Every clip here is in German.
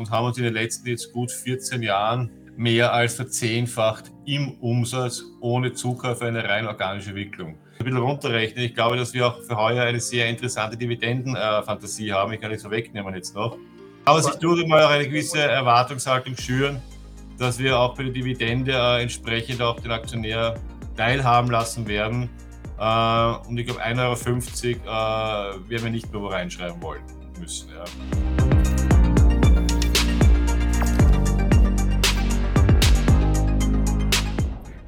und haben uns in den letzten jetzt gut 14 Jahren mehr als verzehnfacht im Umsatz ohne Zukauf eine rein organische Entwicklung. Ein bisschen runterrechnen. Ich glaube, dass wir auch für heuer eine sehr interessante Dividendenfantasie haben. Ich kann nicht so wegnehmen jetzt noch. Aber sich tut mal auch eine gewisse Erwartungshaltung schüren, dass wir auch bei der Dividende äh, entsprechend auch den Aktionär teilhaben lassen werden. Äh, und ich glaube, 1,50 Euro äh, werden wir nicht mehr wo reinschreiben wollen müssen. Ja.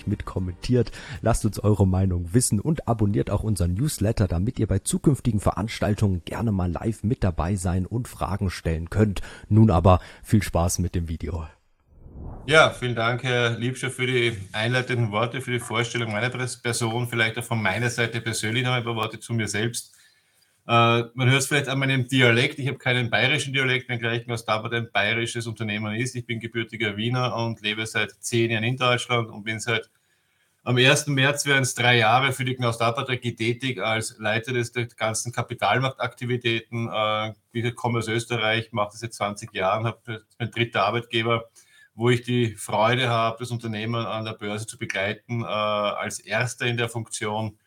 fleißig mit kommentiert. Lasst uns eure Meinung wissen und abonniert auch unseren Newsletter, damit ihr bei zukünftigen Veranstaltungen gerne mal live mit dabei sein und Fragen stellen könnt. Nun aber viel Spaß mit dem Video. Ja, vielen Dank, Herr Liebscher, für die einleitenden Worte, für die Vorstellung meiner Person, vielleicht auch von meiner Seite persönlich noch ein paar Worte zu mir selbst. Äh, man hört es vielleicht an meinem Dialekt. Ich habe keinen bayerischen Dialekt, wenngleich aus Dabert ein bayerisches Unternehmen ist. Ich bin gebürtiger Wiener und lebe seit zehn Jahren in Deutschland und bin seit am 1. März wären es drei Jahre für die Knaus Dabert tätig als Leiter des der ganzen Kapitalmarktaktivitäten. Äh, ich komme aus Österreich, mache das seit 20 Jahren, habe mein dritter Arbeitgeber, wo ich die Freude habe, das Unternehmen an der Börse zu begleiten, äh, als Erster in der Funktion.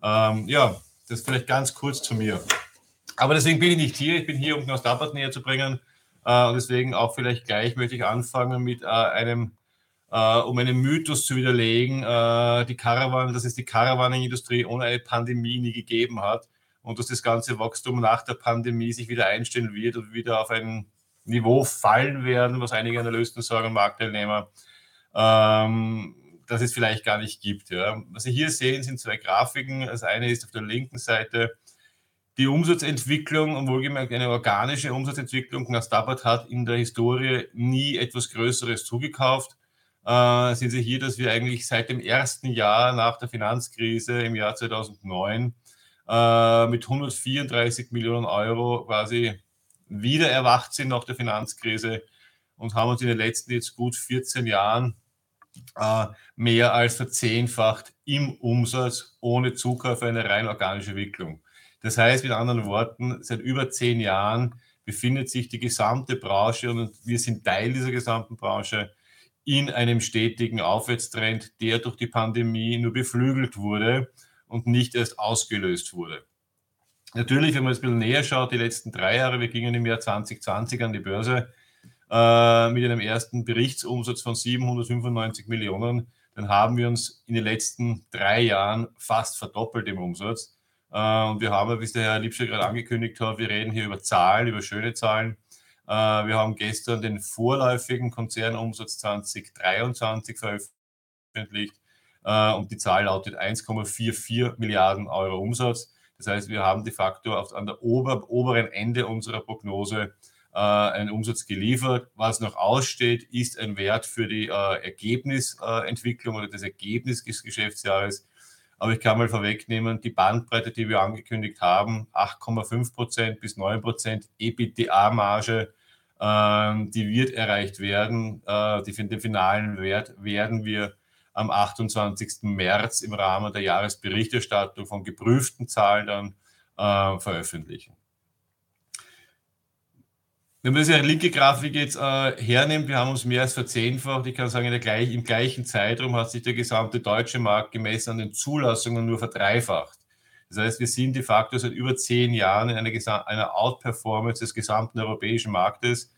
Ähm, ja, das vielleicht ganz kurz zu mir. Aber deswegen bin ich nicht hier. Ich bin hier, um Dappert näher zu bringen. Äh, und deswegen auch vielleicht gleich möchte ich anfangen mit äh, einem, äh, um einen Mythos zu widerlegen. Äh, die Caravan, dass es die Caravaningindustrie ohne eine Pandemie nie gegeben hat und dass das ganze Wachstum nach der Pandemie sich wieder einstellen wird und wieder auf ein Niveau fallen werden, was einige Analysten sagen, Marktteilnehmer. Ähm, das es vielleicht gar nicht gibt. Ja. Was Sie hier sehen, sind zwei Grafiken. Das eine ist auf der linken Seite die Umsatzentwicklung und wohlgemerkt eine organische Umsatzentwicklung. Nasdaq hat in der Historie nie etwas Größeres zugekauft. Äh, sehen Sie hier, dass wir eigentlich seit dem ersten Jahr nach der Finanzkrise im Jahr 2009 äh, mit 134 Millionen Euro quasi wieder erwacht sind nach der Finanzkrise und haben uns in den letzten jetzt gut 14 Jahren äh, mehr als verzehnfacht im Umsatz ohne Zukauf eine rein organische Entwicklung. Das heißt mit anderen Worten, seit über zehn Jahren befindet sich die gesamte Branche und wir sind Teil dieser gesamten Branche in einem stetigen Aufwärtstrend, der durch die Pandemie nur beflügelt wurde und nicht erst ausgelöst wurde. Natürlich, wenn man es ein bisschen näher schaut, die letzten drei Jahre, wir gingen im Jahr 2020 an die Börse, äh, mit einem ersten Berichtsumsatz von 795 Millionen, dann haben wir uns in den letzten drei Jahren fast verdoppelt im Umsatz. Äh, und wir haben, wie es der Herr Liebscher gerade angekündigt hat, wir reden hier über Zahlen, über schöne Zahlen. Äh, wir haben gestern den vorläufigen Konzernumsatz 2023 veröffentlicht und die Zahl lautet 1,44 Milliarden Euro Umsatz. Das heißt, wir haben de facto an der ober, oberen Ende unserer Prognose einen Umsatz geliefert. Was noch aussteht, ist ein Wert für die äh, Ergebnisentwicklung oder das Ergebnis des Geschäftsjahres. Aber ich kann mal vorwegnehmen, die Bandbreite, die wir angekündigt haben, 8,5 Prozent bis 9 Prozent EBITDA-Marge, äh, die wird erreicht werden. Äh, die, den finalen Wert werden wir am 28. März im Rahmen der Jahresberichterstattung von geprüften Zahlen dann äh, veröffentlichen. Wenn man eine linke Grafik jetzt äh, hernimmt, wir haben uns mehr als verzehnfacht. Ich kann sagen, gleich, im gleichen Zeitraum hat sich der gesamte deutsche Markt gemessen an den Zulassungen nur verdreifacht. Das heißt, wir sind de facto seit über zehn Jahren in einer, einer Outperformance des gesamten europäischen Marktes.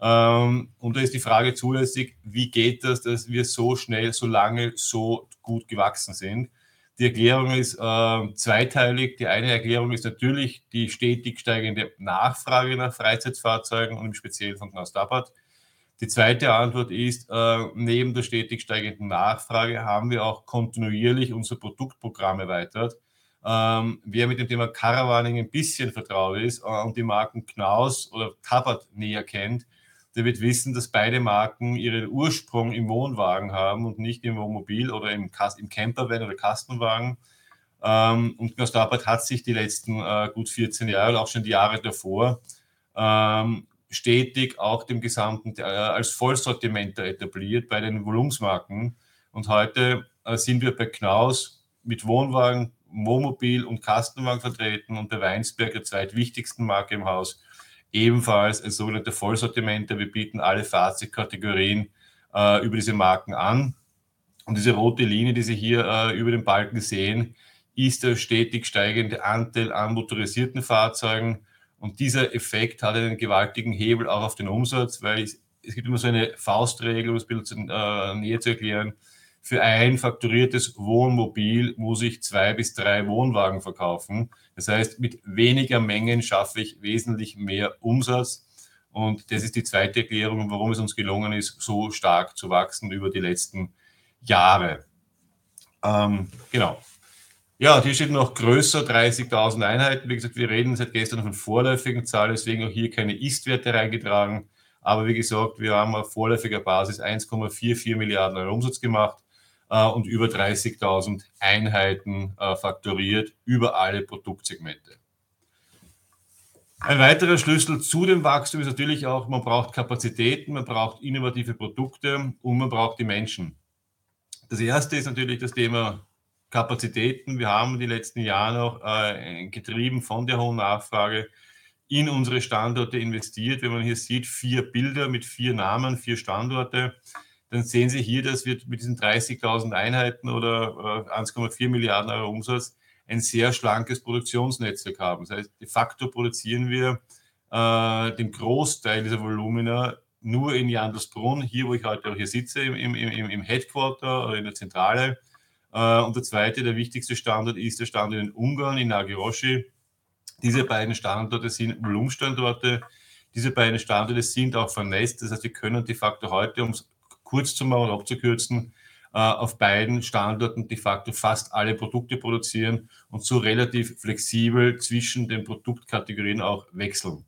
Ähm, und da ist die Frage zulässig, wie geht das, dass wir so schnell, so lange, so gut gewachsen sind? Die Erklärung ist äh, zweiteilig. Die eine Erklärung ist natürlich die stetig steigende Nachfrage nach Freizeitfahrzeugen und im Speziellen von Knaus Dappert. Die zweite Antwort ist, äh, neben der stetig steigenden Nachfrage haben wir auch kontinuierlich unser Produktprogramm erweitert. Ähm, wer mit dem Thema Caravaning ein bisschen vertraut ist äh, und die Marken Knaus oder Tabat näher kennt, der wird wissen, dass beide Marken ihren Ursprung im Wohnwagen haben und nicht im Wohnmobil oder im, im Campervan oder Kastenwagen. Ähm, und Knaus Tabbert hat sich die letzten äh, gut 14 Jahre und auch schon die Jahre davor ähm, stetig auch dem gesamten äh, als Vollsortiment etabliert bei den Volumensmarken. Und heute äh, sind wir bei Knaus mit Wohnwagen, Wohnmobil und Kastenwagen vertreten und bei Weinsberg, der zweitwichtigsten Marke im Haus, ebenfalls ein sogenannter Vollsortiment. Wir bieten alle Fahrzeugkategorien äh, über diese Marken an. Und diese rote Linie, die Sie hier äh, über den Balken sehen, ist der stetig steigende Anteil an motorisierten Fahrzeugen. Und dieser Effekt hat einen gewaltigen Hebel auch auf den Umsatz, weil es, es gibt immer so eine Faustregel, um es ein bisschen äh, näher zu erklären. Für ein fakturiertes Wohnmobil muss ich zwei bis drei Wohnwagen verkaufen. Das heißt, mit weniger Mengen schaffe ich wesentlich mehr Umsatz. Und das ist die zweite Erklärung, warum es uns gelungen ist, so stark zu wachsen über die letzten Jahre. Ähm, genau. Ja, hier steht noch größer, 30.000 Einheiten. Wie gesagt, wir reden seit gestern von vorläufigen Zahlen, deswegen auch hier keine Ist-Werte reingetragen. Aber wie gesagt, wir haben auf vorläufiger Basis 1,44 Milliarden Euro Umsatz gemacht und über 30.000 Einheiten äh, fakturiert über alle Produktsegmente. Ein weiterer Schlüssel zu dem Wachstum ist natürlich auch, man braucht Kapazitäten, man braucht innovative Produkte und man braucht die Menschen. Das erste ist natürlich das Thema Kapazitäten. Wir haben die letzten Jahre noch äh, getrieben von der hohen Nachfrage in unsere Standorte investiert. Wenn man hier sieht, vier Bilder mit vier Namen, vier Standorte dann sehen Sie hier, dass wir mit diesen 30.000 Einheiten oder 1,4 Milliarden Euro Umsatz ein sehr schlankes Produktionsnetzwerk haben. Das heißt, de facto produzieren wir äh, den Großteil dieser Volumina nur in Jandelsbrunn, hier wo ich heute auch hier sitze, im, im, im, Headquarter oder in der Zentrale. Äh, und der zweite, der wichtigste Standort ist der Standort in Ungarn, in Nagiroshi. Diese beiden Standorte sind Volumenstandorte. Diese beiden Standorte sind auch vernetzt. Das heißt, wir können de facto heute, um es kurz zu machen abzukürzen, äh, auf beiden Standorten de facto fast alle Produkte produzieren und so relativ flexibel zwischen den Produktkategorien auch wechseln.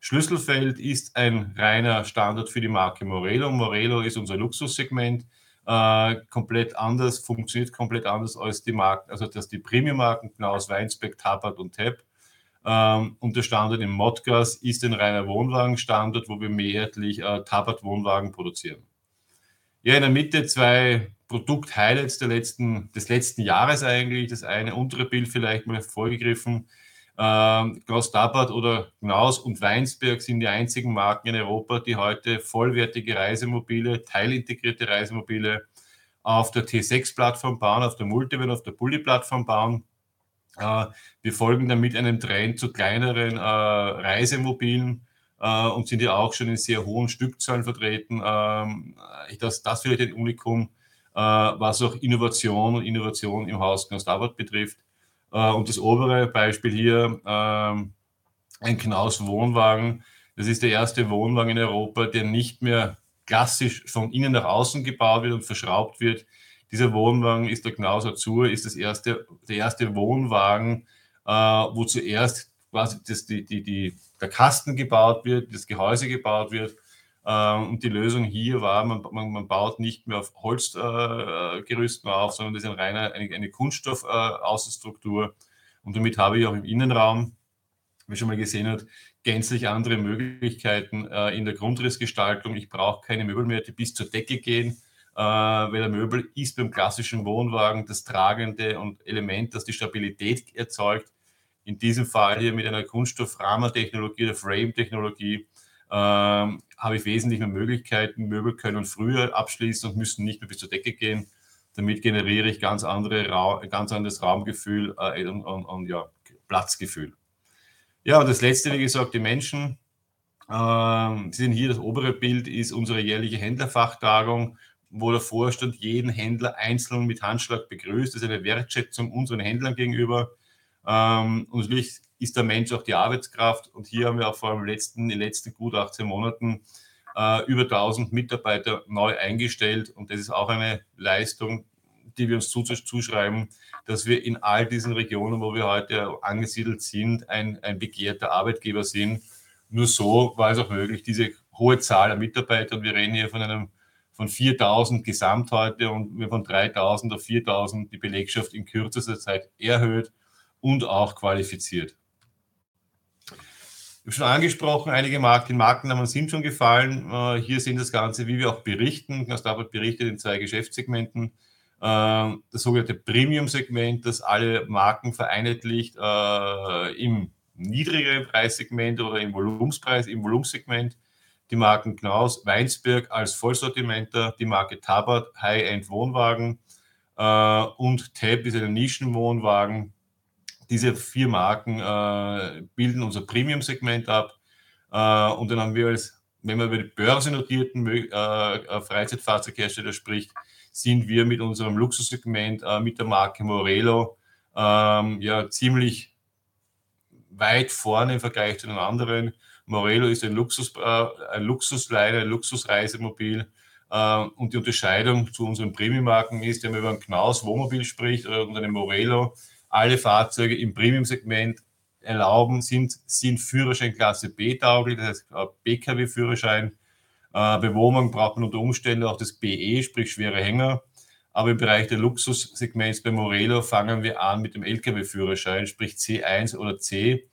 Schlüsselfeld ist ein reiner Standard für die Marke Morello. Morello ist unser Luxussegment, äh, komplett anders, funktioniert komplett anders als die Marken, also dass die Premium-Marken Knaus, Weinsberg, Tabat und Tepp. Ähm, und der Standort in Modgas ist ein reiner Wohnwagenstandort, wo wir mehrheitlich äh, Tabat-Wohnwagen produzieren. Ja, in der Mitte zwei Produkt-Highlights letzten, des letzten Jahres eigentlich. Das eine untere Bild vielleicht mal vorgegriffen. Ähm, Klaus oder Gnaus und Weinsberg sind die einzigen Marken in Europa, die heute vollwertige Reisemobile, teilintegrierte Reisemobile auf der T6-Plattform bauen, auf der Multivan, auf der Bulli-Plattform bauen. Äh, wir folgen damit einem Trend zu kleineren äh, Reisemobilen äh, und sind ja auch schon in sehr hohen Stückzahlen vertreten. Ähm, das, das vielleicht ein Unikum, äh, was auch Innovation und Innovation im Haus Knaus betrifft. Äh, und das obere Beispiel hier, ähm, ein Knaus Wohnwagen. Das ist der erste Wohnwagen in Europa, der nicht mehr klassisch von innen nach außen gebaut wird und verschraubt wird. Dieser Wohnwagen ist der Knaus Azur, ist das erste, der erste Wohnwagen, äh, wo zuerst quasi das, die, die, die, der Kasten gebaut wird, das Gehäuse gebaut wird. Ähm, und die Lösung hier war, man, man, man baut nicht mehr auf Holzgerüsten äh, auf, sondern das ist ein reiner, eine, eine Kunststoff-Außenstruktur. Äh, und damit habe ich auch im Innenraum, wie schon mal gesehen hat, gänzlich andere Möglichkeiten äh, in der Grundrissgestaltung. Ich brauche keine Möbel mehr, die bis zur Decke gehen, äh, weil der Möbel ist beim klassischen Wohnwagen das tragende und Element, das die Stabilität erzeugt in diesem Fall hier mit einer Kunststoffrahmentechnologie oder Frame-Technologie ähm, habe ich wesentlich mehr Möglichkeiten. Möbel können früher abschließen und müssen nicht mehr bis zur Decke gehen. Damit generiere ich ganz, andere ganz anderes Raumgefühl äh, und, und, und, ja, Platzgefühl. Ja, und das letzte, wie gesagt, die Menschen. Ähm, Sie sehen hier, das obere Bild ist unsere jährliche Händlerfachtagung, wo der Vorstand jeden Händler einzeln mit Handschlag begrüßt. Das ist eine Wertschätzung unseren Händlern gegenüber. Ähm, und natürlich ist der Mensch auch die Arbeitskraft. Und hier haben wir auch vor allem letzten, in den letzten gut 18 Monaten äh, über 1000 Mitarbeiter neu eingestellt. Und das ist auch eine Leistung, die wir uns zuschreiben, dass wir in all diesen Regionen, wo wir heute angesiedelt sind, ein, ein begehrter Arbeitgeber sind. Nur so war es auch möglich, diese hohe Zahl an Mitarbeitern. Wir reden hier von einem von 4000 Gesamt heute und wir von 3000 auf 4000 die Belegschaft in kürzester Zeit erhöht und auch qualifiziert. Ich habe schon angesprochen, einige Marken, Markennamen sind schon gefallen. Äh, hier sind das Ganze, wie wir auch berichten. Das Dabot berichtet in zwei Geschäftssegmenten. Äh, das sogenannte Premium-Segment, das alle Marken vereinheitlicht äh, im niedrigeren Preissegment oder im Volumenspreis, im Volumensegment die Marken Knaus, Weinsberg als Vollsortimenter, die Marke Tabat, High-End Wohnwagen äh, und Tab ist ein Nischenwohnwagen. Diese vier Marken äh, bilden unser Premium-Segment ab. Äh, und dann haben wir als, wenn man über die börsennotierten äh, äh, Freizeitfahrzeughersteller spricht, sind wir mit unserem Luxussegment äh, mit der Marke Morello ähm, ja ziemlich weit vorne im Vergleich zu den anderen. Morello ist ein, Luxus, äh, ein Luxusliner, ein Luxusreisemobil. Äh, und die Unterscheidung zu unseren Premium-Marken ist, wenn man über ein Knaus Wohnmobil spricht oder unter einem Morello, alle Fahrzeuge im Premium-Segment erlauben, sind, sind Führerscheinklasse B tauglich, das heißt äh, BKW-Führerschein. Äh, bei Wohnwagen braucht man unter Umständen auch das BE, sprich schwere Hänger. Aber im Bereich der Luxussegments bei Morello fangen wir an mit dem Lkw-Führerschein, sprich C1 oder C.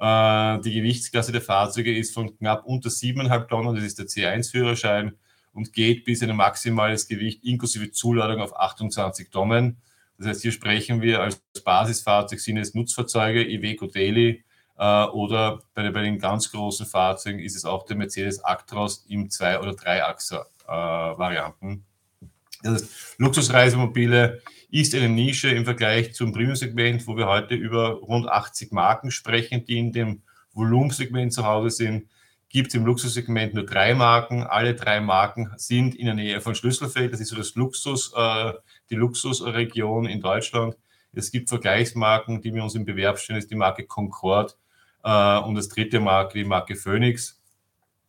Äh, die Gewichtsklasse der Fahrzeuge ist von knapp unter 7,5 Tonnen, das ist der C1-Führerschein, und geht bis ein maximales Gewicht inklusive Zuladung auf 28 Tonnen. Das heißt, hier sprechen wir als Basisfahrzeug sind es Nutzfahrzeuge, Iveco Daily äh, oder bei, bei, den ganz großen Fahrzeugen ist es auch der Mercedes Actros im Zwei- oder Dreiachser-Varianten. Äh, das heißt, Luxusreisemobile ist eine Nische im Vergleich zum Premium-Segment, wo wir heute über rund 80 Marken sprechen, die in dem Volumensegment zu Hause sind. Gibt es im Luxussegment nur drei Marken. Alle drei Marken sind in der Nähe von Schlüsselfeld. Das ist so das Luxus, äh, die Luxusregion in Deutschland. Es gibt Vergleichsmarken, die wir uns im Bewerb stellen, ist die Marke Concord äh, und das dritte Marke, die Marke Phoenix.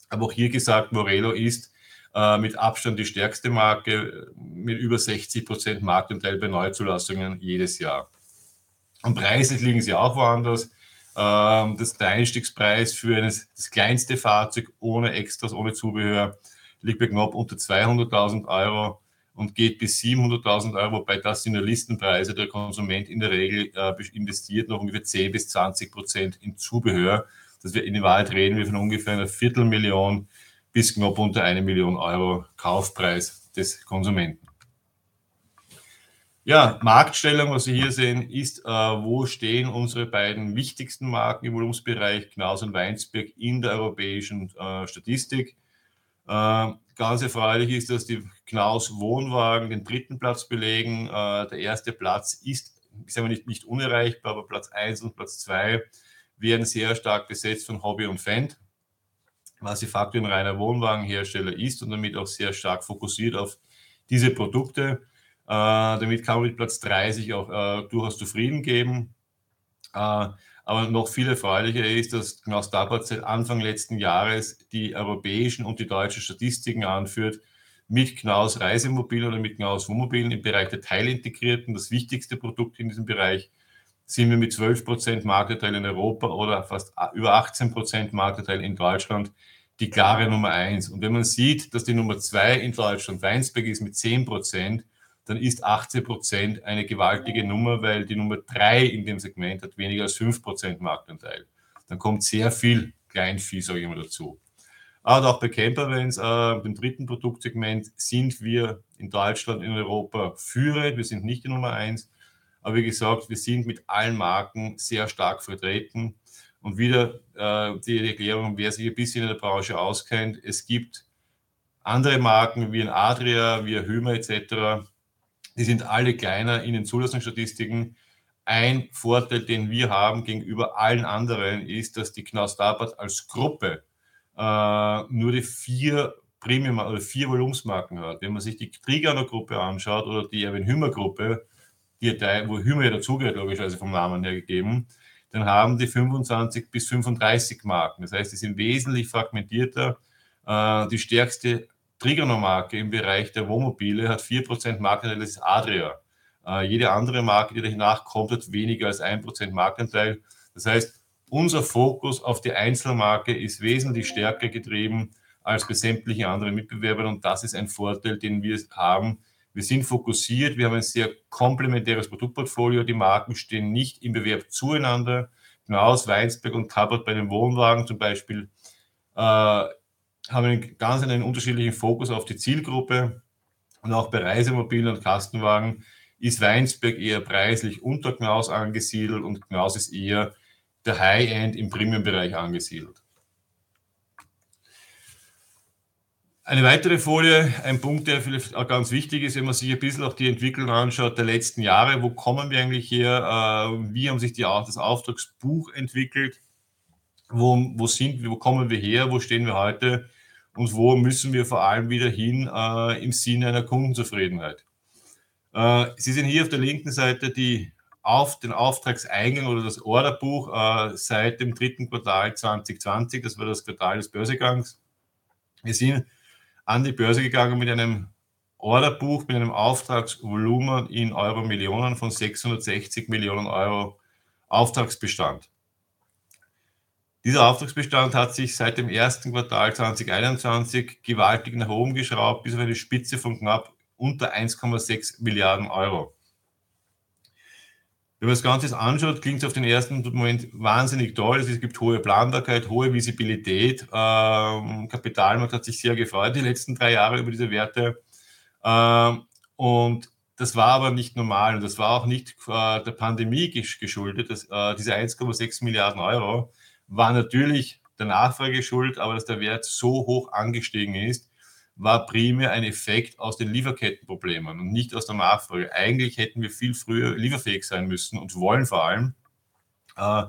Aber auch hier gesagt, Morello ist äh, mit Abstand die stärkste Marke mit über 60 Prozent Marktanteil bei Neuzulassungen jedes Jahr. Und preislich liegen sie auch woanders. Ähm, das, der Einstiegspreis für eines, das kleinste Fahrzeug ohne Extras, ohne Zubehör liegt bei knapp unter 200.000 Euro und geht bis 700.000 Euro, wobei das sind nur Listenpreise. Der Konsument in der Regel äh, investiert noch ungefähr 10 bis 20 Prozent in Zubehör. Das wir in Wahrheit reden wir von ungefähr einer Viertelmillion bis knapp unter eine Million Euro Kaufpreis des Konsumenten. Ja, Marktstellung, was Sie hier sehen, ist, äh, wo stehen unsere beiden wichtigsten Marken im Volumensbereich, Knaus und Weinsberg, in der europäischen äh, Statistik. Äh, ganz erfreulich ist, dass die Knaus Wohnwagen den dritten Platz belegen. Äh, der erste Platz ist, ich sage nicht, nicht unerreichbar, aber Platz 1 und Platz 2 werden sehr stark besetzt von Hobby und Fendt was de facto ein reiner Wohnwagenhersteller ist und damit auch sehr stark fokussiert auf diese Produkte. Äh, damit kann man mit Platz 30 auch äh, durchaus zufrieden geben. Äh, aber noch viel erfreulicher ist, dass Klaus Dabbert seit Anfang letzten Jahres die europäischen und die deutschen Statistiken anführt, mit Knaus Reisemobilen oder mit Knaus Wohnmobilen im Bereich der Teilintegrierten, das wichtigste Produkt in diesem Bereich, sind wir mit 12% Marktanteil in Europa oder fast über 18% Marktanteil in Deutschland die klare Nummer eins. Und wenn man sieht, dass die Nummer zwei in Deutschland Weinsberg ist mit 10 Prozent, dann ist 18 Prozent eine gewaltige Nummer, weil die Nummer drei in dem Segment hat weniger als 5 Prozent Marktanteil. Dann kommt sehr viel Kleinvieh, sage ich mal dazu. Aber auch bei Campervans, äh, dem dritten Produktsegment, sind wir in Deutschland, in Europa führend. Wir sind nicht die Nummer eins. Aber wie gesagt, wir sind mit allen Marken sehr stark vertreten. Und wieder äh, die Erklärung, wer sich ein bisschen in der Branche auskennt. Es gibt andere Marken wie ein Adria, wie ein Hümer etc. Die sind alle kleiner in den Zulassungsstatistiken. Ein Vorteil, den wir haben gegenüber allen anderen, ist, dass die Knaus Dabat als Gruppe äh, nur die vier Premium- oder vier Volumensmarken hat. Wenn man sich die Trigano Gruppe anschaut oder die Erwin Hümer Gruppe, die, wo Hümer ja dazugehört, logischerweise vom Namen her gegeben, dann haben die 25 bis 35 Marken. Das heißt, die sind wesentlich fragmentierter. Äh, die stärkste Triggerno-Marke im Bereich der Wohnmobile hat 4% Marktanteil, das ist Adria. Äh, jede andere Marke, die danach kommt, hat weniger als 1% Marktanteil. Das heißt, unser Fokus auf die Einzelmarke ist wesentlich stärker getrieben als bei sämtlichen anderen Mitbewerbern und das ist ein Vorteil, den wir haben. Wir sind fokussiert, wir haben ein sehr komplementäres Produktportfolio, die Marken stehen nicht im Bewerb zueinander. Knaus, Weinsberg und Cabot bei den Wohnwagen zum Beispiel äh, haben einen ganz einen unterschiedlichen Fokus auf die Zielgruppe und auch bei Reisemobilen und Kastenwagen ist Weinsberg eher preislich unter Knaus angesiedelt und Knaus ist eher der High-End im Premium-Bereich angesiedelt. Eine weitere Folie, ein Punkt, der vielleicht auch ganz wichtig ist, wenn man sich ein bisschen auch die Entwicklung anschaut der letzten Jahre. Wo kommen wir eigentlich her? Äh, wie haben sich die, das Auftragsbuch entwickelt? Wo, wo sind wir? Wo kommen wir her? Wo stehen wir heute? Und wo müssen wir vor allem wieder hin äh, im Sinne einer Kundenzufriedenheit? Äh, Sie sehen hier auf der linken Seite die auf den Auftragseingang oder das Orderbuch äh, seit dem dritten Quartal 2020. Das war das Quartal des Börsegangs. Wir sind an die Börse gegangen mit einem Orderbuch, mit einem Auftragsvolumen in Euro-Millionen von 660 Millionen Euro Auftragsbestand. Dieser Auftragsbestand hat sich seit dem ersten Quartal 2021 gewaltig nach oben geschraubt, bis auf eine Spitze von knapp unter 1,6 Milliarden Euro. Wenn man das Ganze anschaut, klingt es auf den ersten Moment wahnsinnig toll. Es gibt hohe Planbarkeit, hohe Visibilität. Ähm, Kapitalmarkt hat sich sehr gefreut die letzten drei Jahre über diese Werte. Ähm, und das war aber nicht normal und das war auch nicht äh, der Pandemie geschuldet. Das, äh, diese 1,6 Milliarden Euro war natürlich der Nachfrage schuld, aber dass der Wert so hoch angestiegen ist, war primär ein Effekt aus den Lieferkettenproblemen und nicht aus der Nachfrage. Eigentlich hätten wir viel früher lieferfähig sein müssen und wollen vor allem. Äh,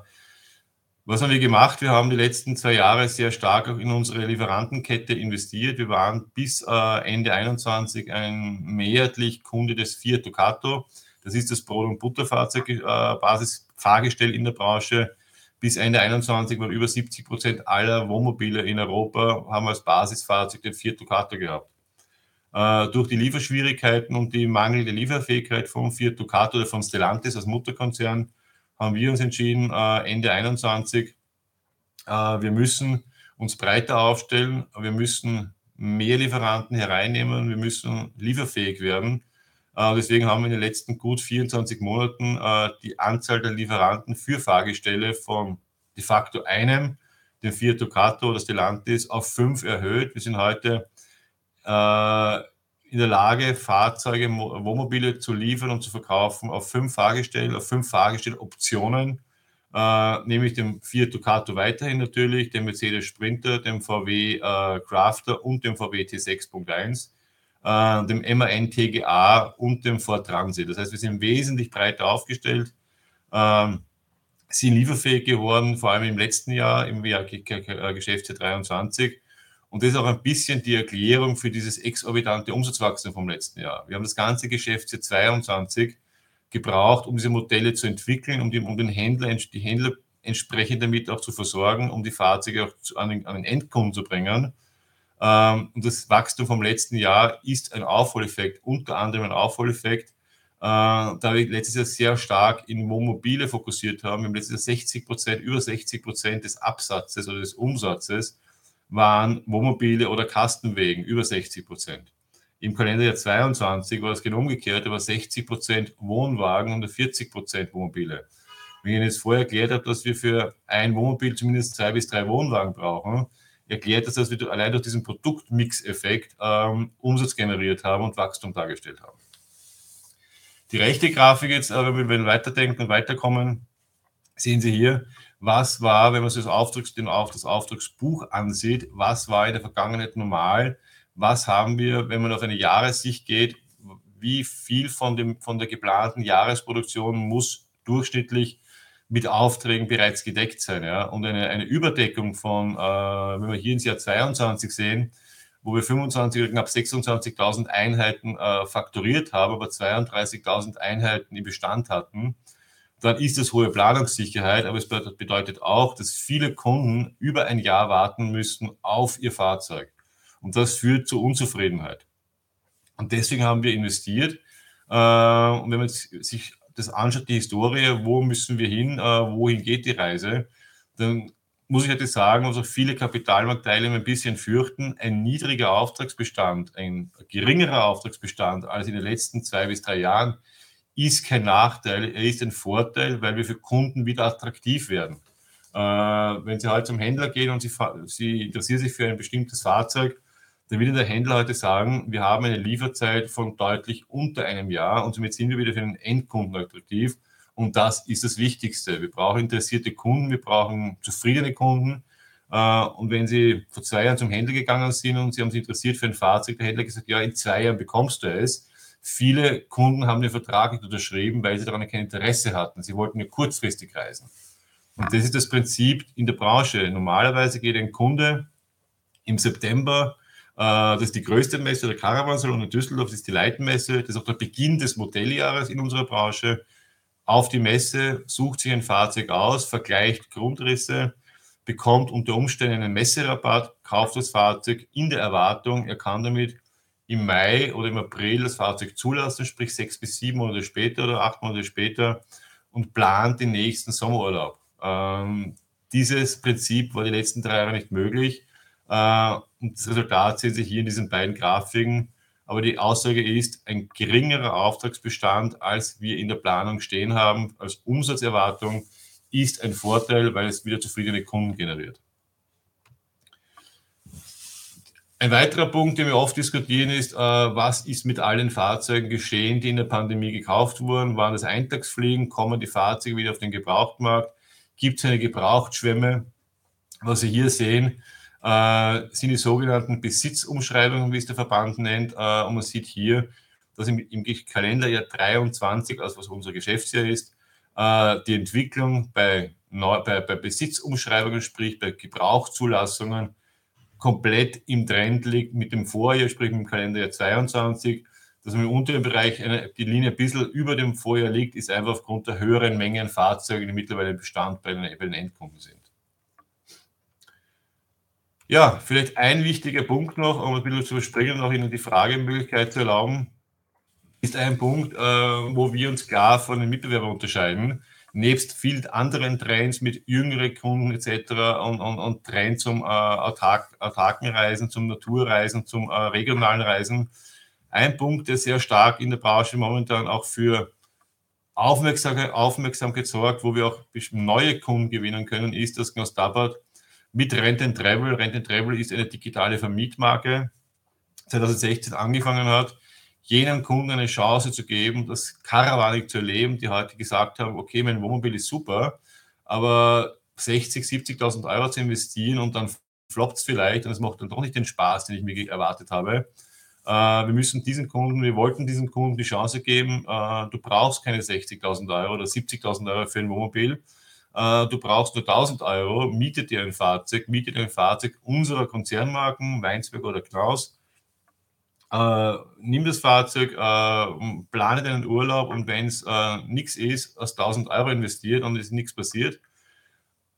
was haben wir gemacht? Wir haben die letzten zwei Jahre sehr stark auch in unsere Lieferantenkette investiert. Wir waren bis äh, Ende 2021 ein mehrheitlich Kunde des Fiat Ducato. Das ist das Brot- und Butterfahrzeug, äh, Basisfahrgestell in der Branche bis Ende 21 waren über 70 Prozent aller Wohnmobile in Europa haben als Basisfahrzeug den Fiat Ducato gehabt. Äh, durch die Lieferschwierigkeiten und die mangelnde Lieferfähigkeit vom Fiat Ducato oder von Stellantis als Mutterkonzern haben wir uns entschieden, äh, Ende 21, äh, wir müssen uns breiter aufstellen, wir müssen mehr Lieferanten hereinnehmen, wir müssen lieferfähig werden deswegen haben wir in den letzten gut 24 Monaten äh, die Anzahl der Lieferanten für Fahrgestelle von de facto einem, dem Fiat Ducato oder Stellantis, auf fünf erhöht. Wir sind heute äh, in der Lage, Fahrzeuge, Wohnmobile zu liefern und zu verkaufen auf fünf Fahrgestellen, auf fünf Fahrgestelloptionen, äh, nämlich dem Fiat Ducato weiterhin natürlich, dem Mercedes Sprinter, dem VW äh, Crafter und dem VW T6.1 äh, dem MAN TGA und dem Ford Transit. Das heißt, wir sind wesentlich breiter aufgestellt, äh, sind lieferfähig geworden, vor allem im letzten Jahr, im Jahr Geschäftsjahr 23. Und das ist auch ein bisschen die Erklärung für dieses exorbitante Umsatzwachstum vom letzten Jahr. Wir haben das ganze Geschäftsjahr 22 gebraucht, um diese Modelle zu entwickeln, um, die, um den Händler, die Händler entsprechend damit auch zu versorgen, um die Fahrzeuge auch zu, an, den, an den Endkunden zu bringen. Ähm, und das Wachstum vom letzten Jahr ist ein Aufholeffekt, unter anderem ein Aufholeffekt, äh, da wir letztes Jahr sehr stark in Wohnmobile fokussiert haben. Wir haben letztes Jahr 60 Prozent, über 60 Prozent des Absatzes oder des Umsatzes waren Wohnmobile oder Kastenwegen, über 60 Prozent. Im Kalenderjahr 22 war es genau umgekehrt, aber 60 Prozent Wohnwagen und 40 Prozent Wohnmobile. Wenn ich Ihnen jetzt vorher erklärt habe, dass wir für ein Wohnmobil zumindest zwei bis drei Wohnwagen brauchen, erklärt das, dass wir allein durch diesen Produktmix-Effekt ähm, Umsatz generiert haben und Wachstum dargestellt haben. Die rechte Grafik jetzt, aber wenn wir weiterdenken und weiterkommen, sehen Sie hier, was war, wenn man sich das, Auftrags, den, das Auftragsbuch ansieht, was war in der Vergangenheit normal, was haben wir, wenn man auf eine Jahressicht geht, wie viel von, dem, von der geplanten Jahresproduktion muss durchschnittlich mit Aufträgen bereits gedeckt sein. Ja? Und eine, eine Überdeckung von, äh, wenn wir hier ins Jahr 22 sehen, wo wir 25 oder knapp 26.000 Einheiten äh, fakturiert haben, aber 32.000 Einheiten im Bestand hatten, dann ist das hohe Planungssicherheit, aber es bedeutet auch, dass viele Kunden über ein Jahr warten müssten auf ihr Fahrzeug. Und das führt zu Unzufriedenheit. Und deswegen haben wir investiert. Äh, und wenn man sich das anschaut, die Historie, wo müssen wir hin, äh, wohin geht die Reise, dann muss ich heute sagen, was auch viele Kapitalmarktteilnehmer ein bisschen fürchten, ein niedriger Auftragsbestand, ein geringerer Auftragsbestand als in den letzten zwei bis drei Jahren ist kein Nachteil, er ist ein Vorteil, weil wir für Kunden wieder attraktiv werden. Äh, wenn Sie halt zum Händler gehen und Sie, Sie interessieren sich für ein bestimmtes Fahrzeug, dann wird der Händler heute sagen, wir haben eine Lieferzeit von deutlich unter einem Jahr und somit sind wir wieder für den Endkunden attraktiv. Und das ist das Wichtigste. Wir brauchen interessierte Kunden, wir brauchen zufriedene Kunden. Äh, und wenn Sie vor zwei Jahren zum Händler gegangen sind und Sie haben sich interessiert für ein Fahrzeug, der Händler hat gesagt, ja, in zwei Jahren bekommst du es. Viele Kunden haben den Vertrag nicht unterschrieben, weil sie daran kein Interesse hatten. Sie wollten nur kurzfristig reisen. Und das ist das Prinzip in der Branche. Normalerweise geht ein Kunde im September, das ist die größte Messe der Caravansalon in Düsseldorf, das ist die Leitenmesse, das ist auch der Beginn des Modelljahres in unserer Branche, auf die Messe, sucht sich ein Fahrzeug aus, vergleicht Grundrisse, bekommt unter Umständen einen Messerabatt, kauft das Fahrzeug in der Erwartung, er kann damit im Mai oder im April das Fahrzeug zulassen, sprich sechs bis sieben Monate später oder acht Monate später und plant den nächsten Sommerurlaub. Ähm, dieses Prinzip war die letzten drei Jahre nicht möglich. Äh, und das Resultat sehen Sie hier in diesen beiden Grafiken. Aber die Aussage ist, ein geringerer Auftragsbestand, als wir in der Planung stehen haben, als Umsatzerwartung, ist ein Vorteil, weil es wieder zufriedene Kunden generiert. Ein weiterer Punkt, den wir oft diskutieren, ist, äh, was ist mit allen Fahrzeugen geschehen, die in der Pandemie gekauft wurden? Waren das Eintagsfliegen? Kommen die Fahrzeuge wieder auf den Gebrauchtmarkt? Gibt es eine Gebrauchtschwemme? Was Sie hier sehen, sind die sogenannten Besitzumschreibungen, wie es der Verband nennt. Äh, und man sieht hier, dass im, im Kalenderjahr 23, also was unser Geschäftsjahr ist, äh, die Entwicklung bei, bei, bei Besitzumschreibungen, sprich bei Gebrauchzulassungen, komplett im Trend liegt mit dem Vorjahr, sprich im Kalenderjahr 22. Dass im unteren Bereich eine, die Linie ein bisschen über dem Vorjahr liegt, ist einfach aufgrund der höheren Mengen Fahrzeuge, die mittlerweile im Bestand bei den, bei den Endkunden sind. Ja, vielleicht ein wichtiger Punkt noch, um ein bisschen zu überspringen, noch Ihnen die Fragemöglichkeit zu erlauben, ist ein Punkt, äh, wo wir uns klar von den Mitbewerbern unterscheiden nebst vielen anderen Trends mit jüngeren Kunden etc. und, und, und Trend zum äh, Autark, zum Naturreisen, zum äh, regionalen Reisen. Ein Punkt, der sehr stark in der Branche momentan auch für Aufmerksamkeit, Aufmerksamkeit sorgt, wo wir auch neue Kunden gewinnen können, ist, dass Gnostabad mit Rent and Travel, Rent and Travel ist eine digitale Vermietmarke, 2016 angefangen hat, jenen Kunden eine Chance zu geben, das Caravaning zu erleben, die heute gesagt haben, okay, mein Wohnmobil ist super, aber 60, 70.000 Euro zu investieren und dann floppt es vielleicht und es macht dann doch nicht den Spaß, den ich mir erwartet habe. Äh, wir müssen diesen Kunden, wir wollten diesen Kunden die Chance geben, äh, du brauchst keine 60.000 Euro oder 70.000 Euro für ein Wohnmobil, äh, du brauchst nur 1.000 Euro, miete dir ein Fahrzeug, miete dir ein Fahrzeug unserer Konzernmarken, Weinsberg oder Knaus, äh, nimm das Fahrzeug, äh, plane deinen Urlaub und wenn es äh, nichts ist, aus 1000 Euro investiert und es ist nichts passiert.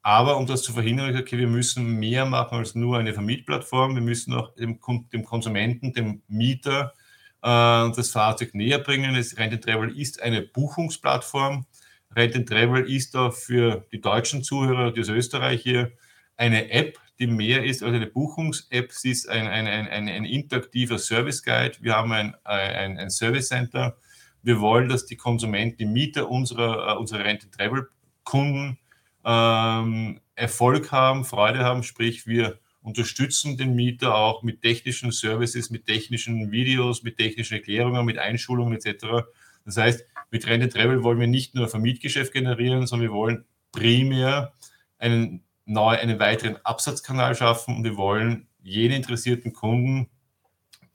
Aber um das zu verhindern, okay, wir müssen mehr machen als nur eine Vermietplattform. Wir müssen auch dem, dem Konsumenten, dem Mieter äh, das Fahrzeug näher bringen. Rent Travel ist eine Buchungsplattform. Rent Travel ist da für die deutschen Zuhörer, die aus Österreich hier, eine App, die mehr ist als eine Buchungs-App. Sie ist ein, ein, ein, ein, interaktiver Service Guide. Wir haben ein, ein, ein Service Center. Wir wollen, dass die Konsumenten, die Mieter unserer, uh, unserer Rent-Travel-Kunden ähm, Erfolg haben, Freude haben. Sprich, wir unterstützen den Mieter auch mit technischen Services, mit technischen Videos, mit technischen Erklärungen, mit Einschulungen etc. Das heißt, mit Rent Travel wollen wir nicht nur Vermietgeschäft generieren, sondern wir wollen primär einen neu einen weiteren Absatzkanal schaffen und wir wollen jene interessierten Kunden,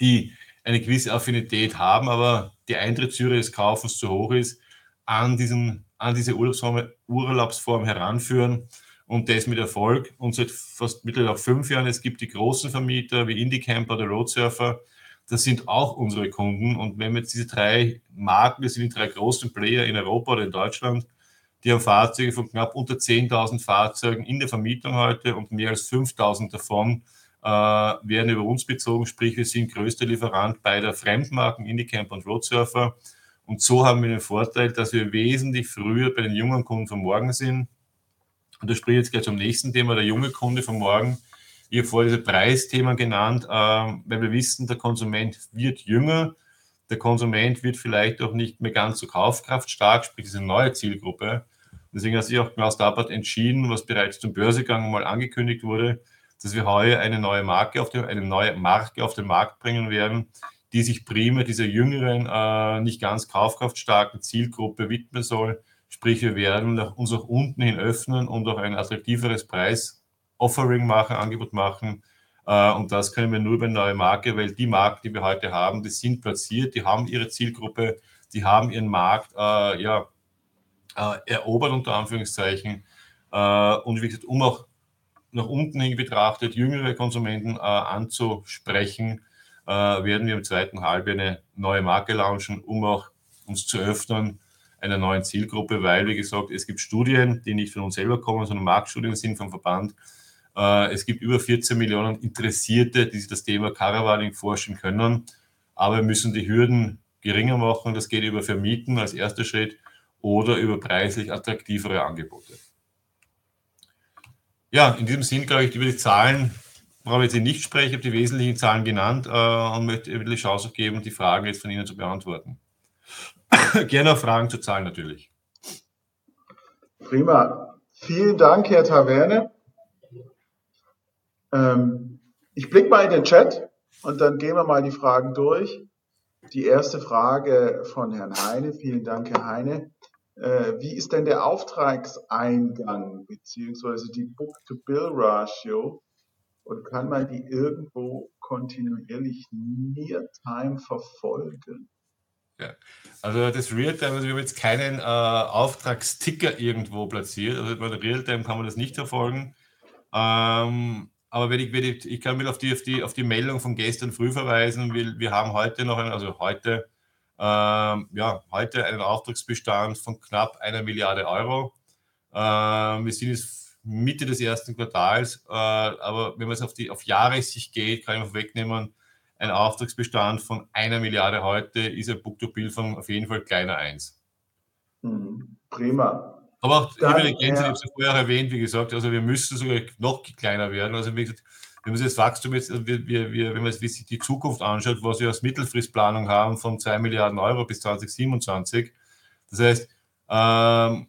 die eine gewisse Affinität haben, aber die Eintrittshürde des Kaufens zu hoch ist, an, diesen, an diese Urlaubsform, Urlaubsform heranführen und das mit Erfolg. Und seit fast mittlerweile fünf Jahren, es gibt die großen Vermieter wie Indie-Camper oder Roadsurfer, das sind auch unsere Kunden. Und wenn wir jetzt diese drei Marken, das sind die drei großen Player in Europa oder in Deutschland, die haben Fahrzeuge von knapp unter 10.000 Fahrzeugen in der Vermietung heute und mehr als 5.000 davon äh, werden über uns bezogen. Sprich, wir sind größter Lieferant beider Fremdmarken, Indicamp und Roadsurfer. Und so haben wir den Vorteil, dass wir wesentlich früher bei den jungen Kunden von morgen sind. Und das spricht jetzt gleich zum nächsten Thema, der junge Kunde von morgen. Ich habe vorher diese Preisthema genannt, äh, weil wir wissen, der Konsument wird jünger. Der Konsument wird vielleicht auch nicht mehr ganz so kaufkraftstark, sprich diese neue Zielgruppe. Deswegen hat sich auch Klaus Dappert entschieden, was bereits zum Börsegang mal angekündigt wurde, dass wir heuer eine neue Marke auf den, eine neue Marke auf den Markt bringen werden, die sich primär dieser jüngeren, äh, nicht ganz kaufkraftstarken Zielgruppe widmen soll. Sprich, wir werden uns auch unten hin öffnen und auch ein attraktiveres Preis-Offering machen, Angebot machen. Äh, und das können wir nur über eine neue Marke, weil die Marken, die wir heute haben, die sind platziert, die haben ihre Zielgruppe, die haben ihren Markt äh, ja, äh, erobert, unter Anführungszeichen. Äh, und wie gesagt, um auch nach unten hin betrachtet, jüngere Konsumenten äh, anzusprechen, äh, werden wir im zweiten Halbjahr eine neue Marke launchen, um auch uns zu öffnen einer neuen Zielgruppe, weil, wie gesagt, es gibt Studien, die nicht von uns selber kommen, sondern Marktstudien sind vom Verband. Äh, es gibt über 14 Millionen Interessierte, die sich das Thema Caravaning forschen können, aber wir müssen die Hürden geringer machen. Das geht über Vermieten als erster Schritt oder über preislich attraktivere Angebote. Ja, in diesem Sinn, glaube ich, über die Zahlen brauche ich jetzt nicht sprechen. Ich habe die wesentlichen Zahlen genannt äh, und möchte die Chance geben, die Fragen jetzt von Ihnen zu beantworten. Gerne auch Fragen zu Zahlen natürlich. Prima. Vielen Dank, Herr Taverne. Ähm, ich blicke mal in den Chat und dann gehen wir mal die Fragen durch. Die erste Frage von Herrn Heine. Vielen Dank, Herr Heine. Äh, wie ist denn der Auftragseingang beziehungsweise die Book-to-Bill-Ratio und kann man die irgendwo kontinuierlich near-time verfolgen? Ja. Also das Realtime, also wir haben jetzt keinen äh, Auftragsticker irgendwo platziert. Also bei Realtime kann man das nicht verfolgen. Ähm, aber wenn ich, wenn ich, ich kann mich auf die, auf, die, auf die Meldung von gestern früh verweisen. Wir, wir haben heute noch, einen, also heute ähm, ja, heute einen Auftragsbestand von knapp einer Milliarde Euro. Ähm, wir sind jetzt Mitte des ersten Quartals, äh, aber wenn man es auf, auf Jahressicht geht, kann ich auch wegnehmen, ein Auftragsbestand von einer Milliarde heute ist ein Book-to-Bill von auf jeden Fall kleiner 1. Mhm. Prima. Aber auch Dann, über die Grenze, ja. ich habe vorher erwähnt, wie gesagt, also wir müssen sogar noch kleiner werden. Also wie gesagt, wenn man sich das Wachstum jetzt, also wir, wir, wenn man sich die Zukunft anschaut, was wir als Mittelfristplanung haben von 2 Milliarden Euro bis 2027, das heißt, ähm,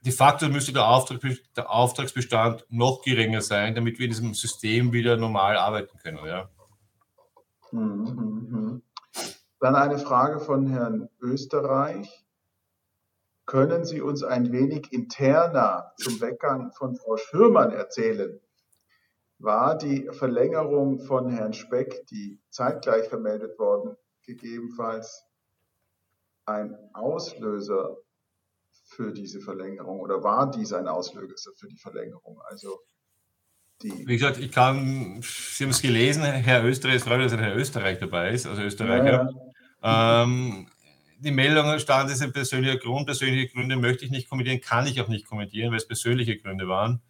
de facto müsste der, Auftrag, der, Auftragsbestand noch geringer sein, damit wir in diesem System wieder normal arbeiten können. Ja. Mhm. Dann eine Frage von Herrn Österreich. Können Sie uns ein wenig interner zum Weggang von Frau Schürmann erzählen? war die Verlängerung von Herrn Speck, die zeitgleich vermeldet worden, gegebenenfalls ein Auslöser für diese Verlängerung oder war dies ein Auslöser für die Verlängerung? Also die Wie gesagt, ich kann, Sie haben es gelesen, Herr Österreich, es freut mich, dass ein Herr Österreich dabei ist, also Österreicher. Ja. Ähm, die Meldung stand, ist ein persönlicher Grund. Persönliche Gründe möchte ich nicht kommentieren, kann ich auch nicht kommentieren, weil es persönliche Gründe waren.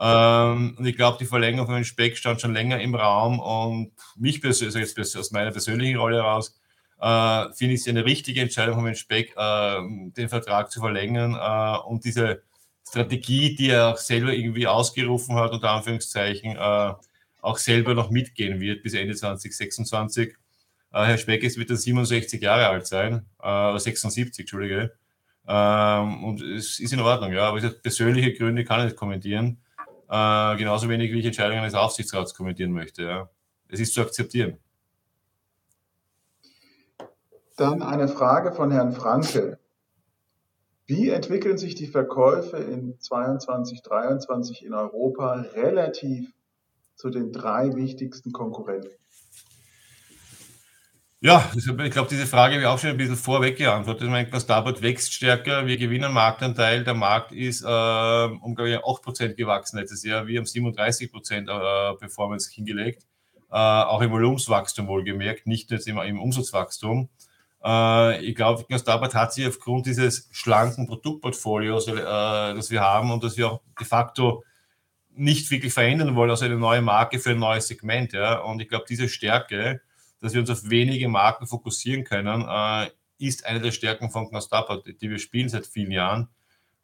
Ähm, und ich glaube, die Verlängerung von Speck stand schon länger im Raum und mich persönlich, also aus meiner persönlichen Rolle heraus, äh, finde ich es eine richtige Entscheidung von Speck, äh, den Vertrag zu verlängern äh, und diese Strategie, die er auch selber irgendwie ausgerufen hat, unter Anführungszeichen, äh, auch selber noch mitgehen wird bis Ende 2026. Herr Speck ist wird dann 67 Jahre alt sein, äh, 76, Entschuldige. Ähm, und es ist in Ordnung, ja, aber persönliche Gründe kann ich nicht kommentieren. Äh, genauso wenig wie ich Entscheidungen eines Aufsichtsrats kommentieren möchte. Ja. Es ist zu akzeptieren. Dann eine Frage von Herrn Franke. Wie entwickeln sich die Verkäufe in 2022, 2023 in Europa relativ zu den drei wichtigsten Konkurrenten? Ja, ich glaube, diese Frage habe ich auch schon ein bisschen vorweg geantwortet. Ich meine, Starboard wächst stärker, wir gewinnen Marktanteil. Der Markt ist äh, um, glaube ich, 8% gewachsen letztes Jahr. Wir haben 37% äh, Performance hingelegt. Äh, auch im Volumenswachstum wohlgemerkt, nicht jetzt immer im Umsatzwachstum. Äh, ich glaube, Starboard hat sich aufgrund dieses schlanken Produktportfolios, äh, das wir haben und das wir auch de facto nicht wirklich verändern wollen, also eine neue Marke für ein neues Segment. Ja? Und ich glaube, diese Stärke, dass wir uns auf wenige Marken fokussieren können, äh, ist eine der Stärken von Knastapa, die wir spielen seit vielen Jahren.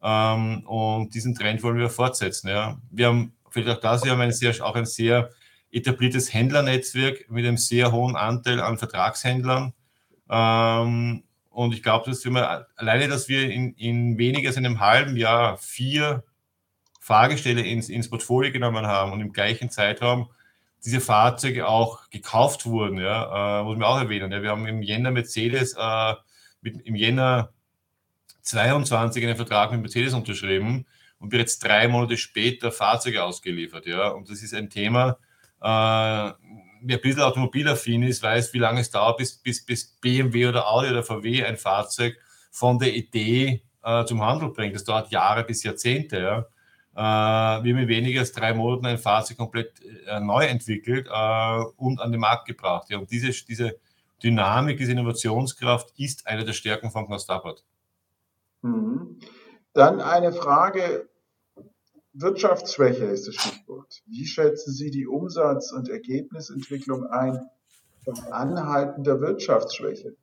Ähm, und diesen Trend wollen wir fortsetzen. Ja. Wir haben vielleicht auch das, wir haben ein sehr, auch ein sehr etabliertes Händlernetzwerk mit einem sehr hohen Anteil an Vertragshändlern. Ähm, und ich glaube, dass wir alleine, dass wir in, in weniger als einem halben Jahr vier Fahrgestelle ins, ins Portfolio genommen haben und im gleichen Zeitraum diese Fahrzeuge auch gekauft wurden, ja, äh, muss man auch erwähnen. Ja. Wir haben im Jänner Mercedes, äh, mit, im Jänner 22 einen Vertrag mit Mercedes unterschrieben und bereits drei Monate später Fahrzeuge ausgeliefert. Ja. Und das ist ein Thema, äh, wer ein bisschen automobilaffin ist, weiß, wie lange es dauert, bis, bis, bis BMW oder Audi oder VW ein Fahrzeug von der Idee äh, zum Handel bringt. Das dauert Jahre bis Jahrzehnte. Ja. Äh, wir haben in weniger als drei Monaten ein Fahrzeug komplett äh, neu entwickelt äh, und an den Markt gebracht. Ja. Und diese, diese Dynamik, diese Innovationskraft ist eine der Stärken von Knaus Mhm. Dann eine Frage, Wirtschaftsschwäche ist das Stichwort. Wie schätzen Sie die Umsatz- und Ergebnisentwicklung ein von anhaltender Wirtschaftsschwäche?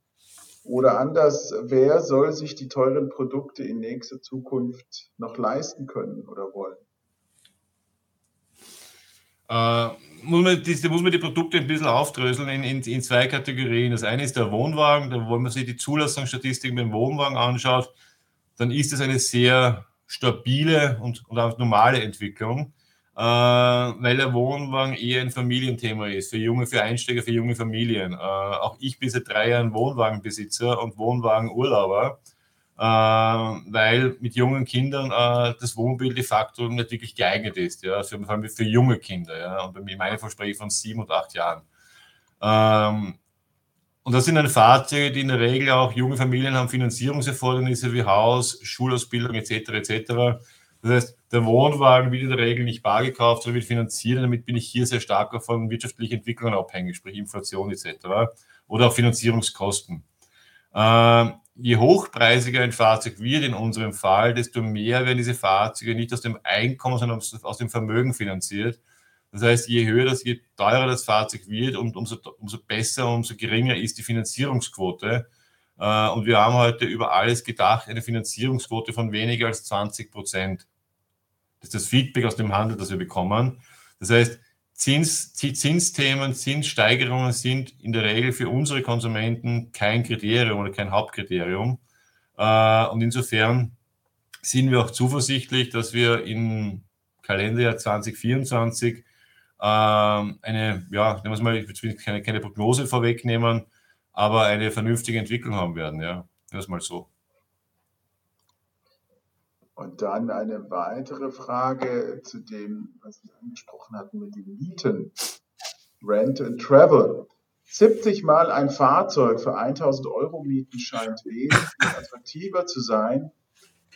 Oder anders, wer soll sich die teuren Produkte in nächster Zukunft noch leisten können oder wollen? Äh, muss, man, die, muss man die Produkte ein bisschen aufdröseln in, in, in zwei Kategorien. Das eine ist der Wohnwagen, da wo man sich die Zulassungsstatistik beim Wohnwagen anschaut, dann ist es eine sehr stabile und, und auch normale Entwicklung, äh, weil der Wohnwagen eher ein Familienthema ist, für junge, für Einsteiger, für junge Familien. Äh, auch ich bin seit drei Jahren Wohnwagenbesitzer und Wohnwagenurlauber, äh, weil mit jungen Kindern äh, das Wohnmobil de facto nicht wirklich geeignet ist, ja, für, vor allem für junge Kinder. Ja, und in meinem Versprechen von sieben und acht Jahren. Ähm, und das sind dann Fahrzeuge, die in der Regel auch junge Familien haben Finanzierungserfordernisse wie Haus, Schulausbildung etc. etc. Das heißt, der Wohnwagen wird in der Regel nicht bar gekauft, sondern wird finanziert. Und damit bin ich hier sehr stark von wirtschaftlichen Entwicklungen abhängig, sprich Inflation etc. Oder auch Finanzierungskosten. Ähm, je hochpreisiger ein Fahrzeug wird in unserem Fall, desto mehr werden diese Fahrzeuge nicht aus dem Einkommen, sondern aus dem Vermögen finanziert. Das heißt, je höher das, je teurer das Fahrzeug wird und umso, umso besser, umso geringer ist die Finanzierungsquote. Äh, und wir haben heute über alles gedacht, eine Finanzierungsquote von weniger als 20 Prozent. Das ist das Feedback aus dem Handel, das wir bekommen. Das heißt, Zins, Zinsthemen, Zinssteigerungen sind in der Regel für unsere Konsumenten kein Kriterium oder kein Hauptkriterium. Äh, und insofern sind wir auch zuversichtlich, dass wir im Kalenderjahr 2024 ähm, eine, ja, nehmen wir es mal, ich will keine, keine Prognose vorwegnehmen, aber eine vernünftige Entwicklung haben werden, ja. Das mal so. Und dann eine weitere Frage zu dem, was Sie angesprochen hatten mit den Mieten. Rent and Travel. 70 Mal ein Fahrzeug für 1000 Euro mieten scheint wesentlich attraktiver zu sein,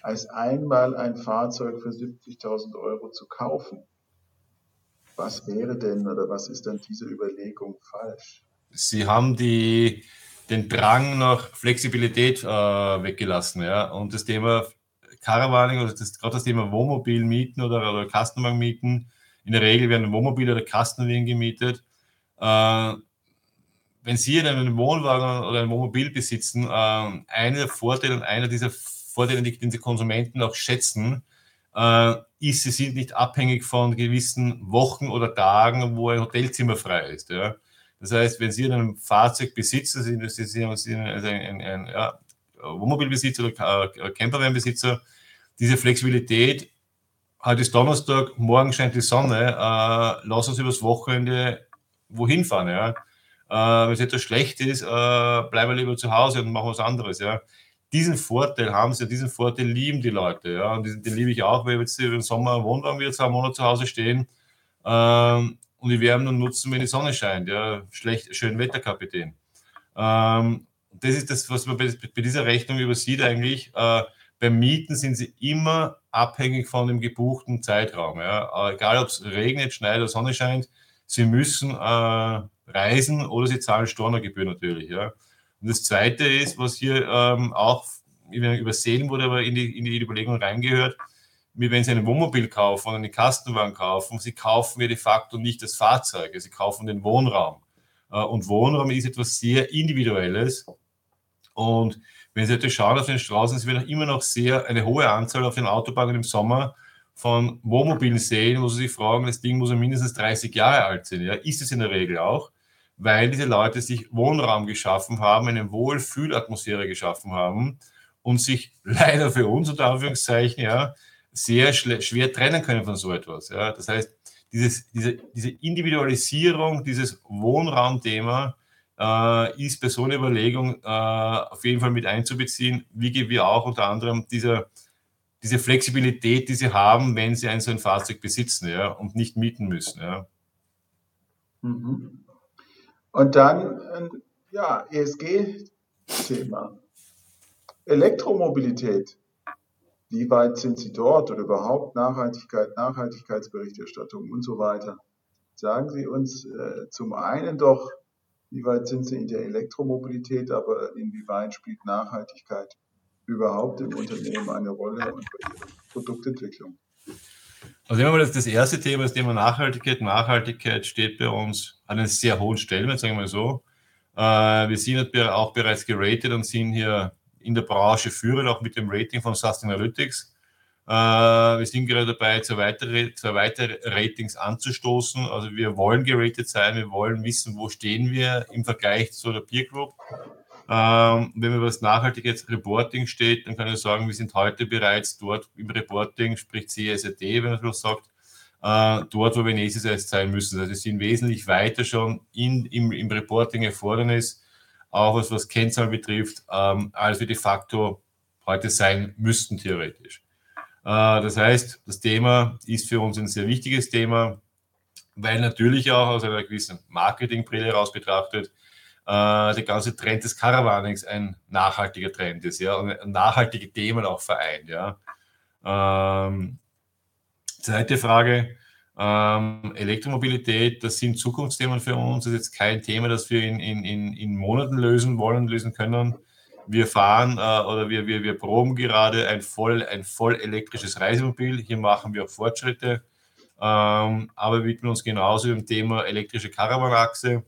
als einmal ein Fahrzeug für 70.000 Euro zu kaufen. Was wäre denn oder was ist denn diese Überlegung falsch? Sie haben die, den Drang nach Flexibilität äh, weggelassen. Ja? Und das Thema Caravaning oder das, gerade das Thema Wohnmobil mieten oder, oder Kastenwagen mieten, in der Regel werden Wohnmobile oder Kastenwagen gemietet. Äh, wenn Sie einen Wohnwagen oder ein Wohnmobil besitzen, äh, einer der Vorteile und einer dieser Vorteile, die die Konsumenten auch schätzen, äh, ist, sie sind nicht abhängig von gewissen Wochen oder Tagen, wo ein Hotelzimmer frei ist. Ja. Das heißt, wenn Sie ein Fahrzeug besitzen, sind Sie, Sie, Sie ein, ein, ein ja, Wohnmobilbesitzer oder äh, Campervanbesitzer, diese Flexibilität, heute ist Donnerstag, morgen scheint die Sonne, äh, lass uns übers Wochenende wohin fahren. Ja. Äh, wenn es etwas schlecht ist, äh, bleiben wir lieber zu Hause und machen was anderes. Ja diesen Vorteil haben sie, diesen Vorteil lieben die Leute. Ja? Und den, den liebe ich auch, weil wir jetzt im Sommer Wohnwagen wieder zwei Monate zu Hause stehen ähm, und die werden nur nutzen, wenn die Sonne scheint. Ja? Schlecht, schön Wetterkapitän. Ähm, das ist das, was man bei, dieser Rechnung übersieht eigentlich. Äh, beim Mieten sind sie immer abhängig von dem gebuchten Zeitraum. Ja? Äh, egal, ob es regnet, schneit oder Sonne scheint, sie müssen äh, reisen oder sie zahlen Stornogebühr natürlich. Ja? Und das Zweite ist, was hier ähm, auch übersehen wurde, aber in die, in die Überlegung reingehört, wie wenn Sie ein Wohnmobil kaufen oder einen Kastenwagen kaufen, Sie kaufen ja de facto nicht das Fahrzeug, Sie kaufen den Wohnraum. Äh, und Wohnraum ist etwas sehr Individuelles. Und wenn Sie heute schauen auf den Straßen, es wird immer noch sehr eine hohe Anzahl auf den Autobahnen im Sommer von Wohnmobilen sehen, wo Sie sich fragen, das Ding muss ja mindestens 30 Jahre alt sein. Ja, ist es in der Regel auch, weil diese Leute sich Wohnraum geschaffen haben, eine Wohlfühlatmosphäre geschaffen haben und sich leider für uns unter Anführungszeichen ja sehr schwer trennen können von so etwas. Ja, das heißt, dieses, diese, diese Individualisierung, dieses Wohnraumthema äh, ist bei so einer Überlegung äh, auf jeden Fall mit einzubeziehen, wie wir auch unter anderem diese, diese Flexibilität, die sie haben, wenn sie ein so ein Fahrzeug besitzen ja, und nicht mieten müssen. Ja. Mhm. Und dann, ja, ESG-Thema. Elektromobilität. Wie weit sind Sie dort oder überhaupt Nachhaltigkeit, Nachhaltigkeitsberichterstattung und so weiter? Sagen Sie uns äh, zum einen doch, wie weit sind Sie in der Elektromobilität, aber inwieweit spielt Nachhaltigkeit überhaupt im Unternehmen eine Rolle und bei Ihrer Produktentwicklung? Also nehmen wir das, das erste Thema, das Thema Nachhaltigkeit. Nachhaltigkeit steht bei uns an einem sehr hohen Stellen, sagen wir mal so. Äh, wir sind auch bereits geratet und sind hier in der Branche führen, auch mit dem Rating von Sustainalytics. Äh, wir sind gerade dabei, zwei weitere, zwei weitere Ratings anzustoßen. Also wir wollen geratet sein, wir wollen wissen, wo stehen wir im Vergleich zu der Peer Group. Ähm, wenn wir was nachhaltiges Reporting steht, dann kann ich sagen, wir sind heute bereits dort im Reporting, sprich CSRD, wenn man so sagt, äh, dort, wo wir nächstes Jahr sein müssen. Also wir sind wesentlich weiter schon in, im, im Reporting-Erfordernis auch was, was Kennzahlen betrifft, ähm, als wir de facto heute sein müssten, theoretisch. Äh, das heißt, das Thema ist für uns ein sehr wichtiges Thema, weil natürlich auch aus einer gewissen Marketingbrille heraus betrachtet, äh, der ganze Trend des Caravanings ein nachhaltiger Trend ist, ja, und nachhaltige Themen auch vereint, ja. Ähm, zweite Frage, ähm, Elektromobilität, das sind Zukunftsthemen für uns. Das ist jetzt kein Thema, das wir in, in, in, in Monaten lösen wollen, lösen können. Wir fahren äh, oder wir, wir, wir proben gerade ein voll, ein voll elektrisches Reisemobil. Hier machen wir auch Fortschritte. Ähm, aber wir widmen uns genauso dem Thema elektrische Caravan-Achse.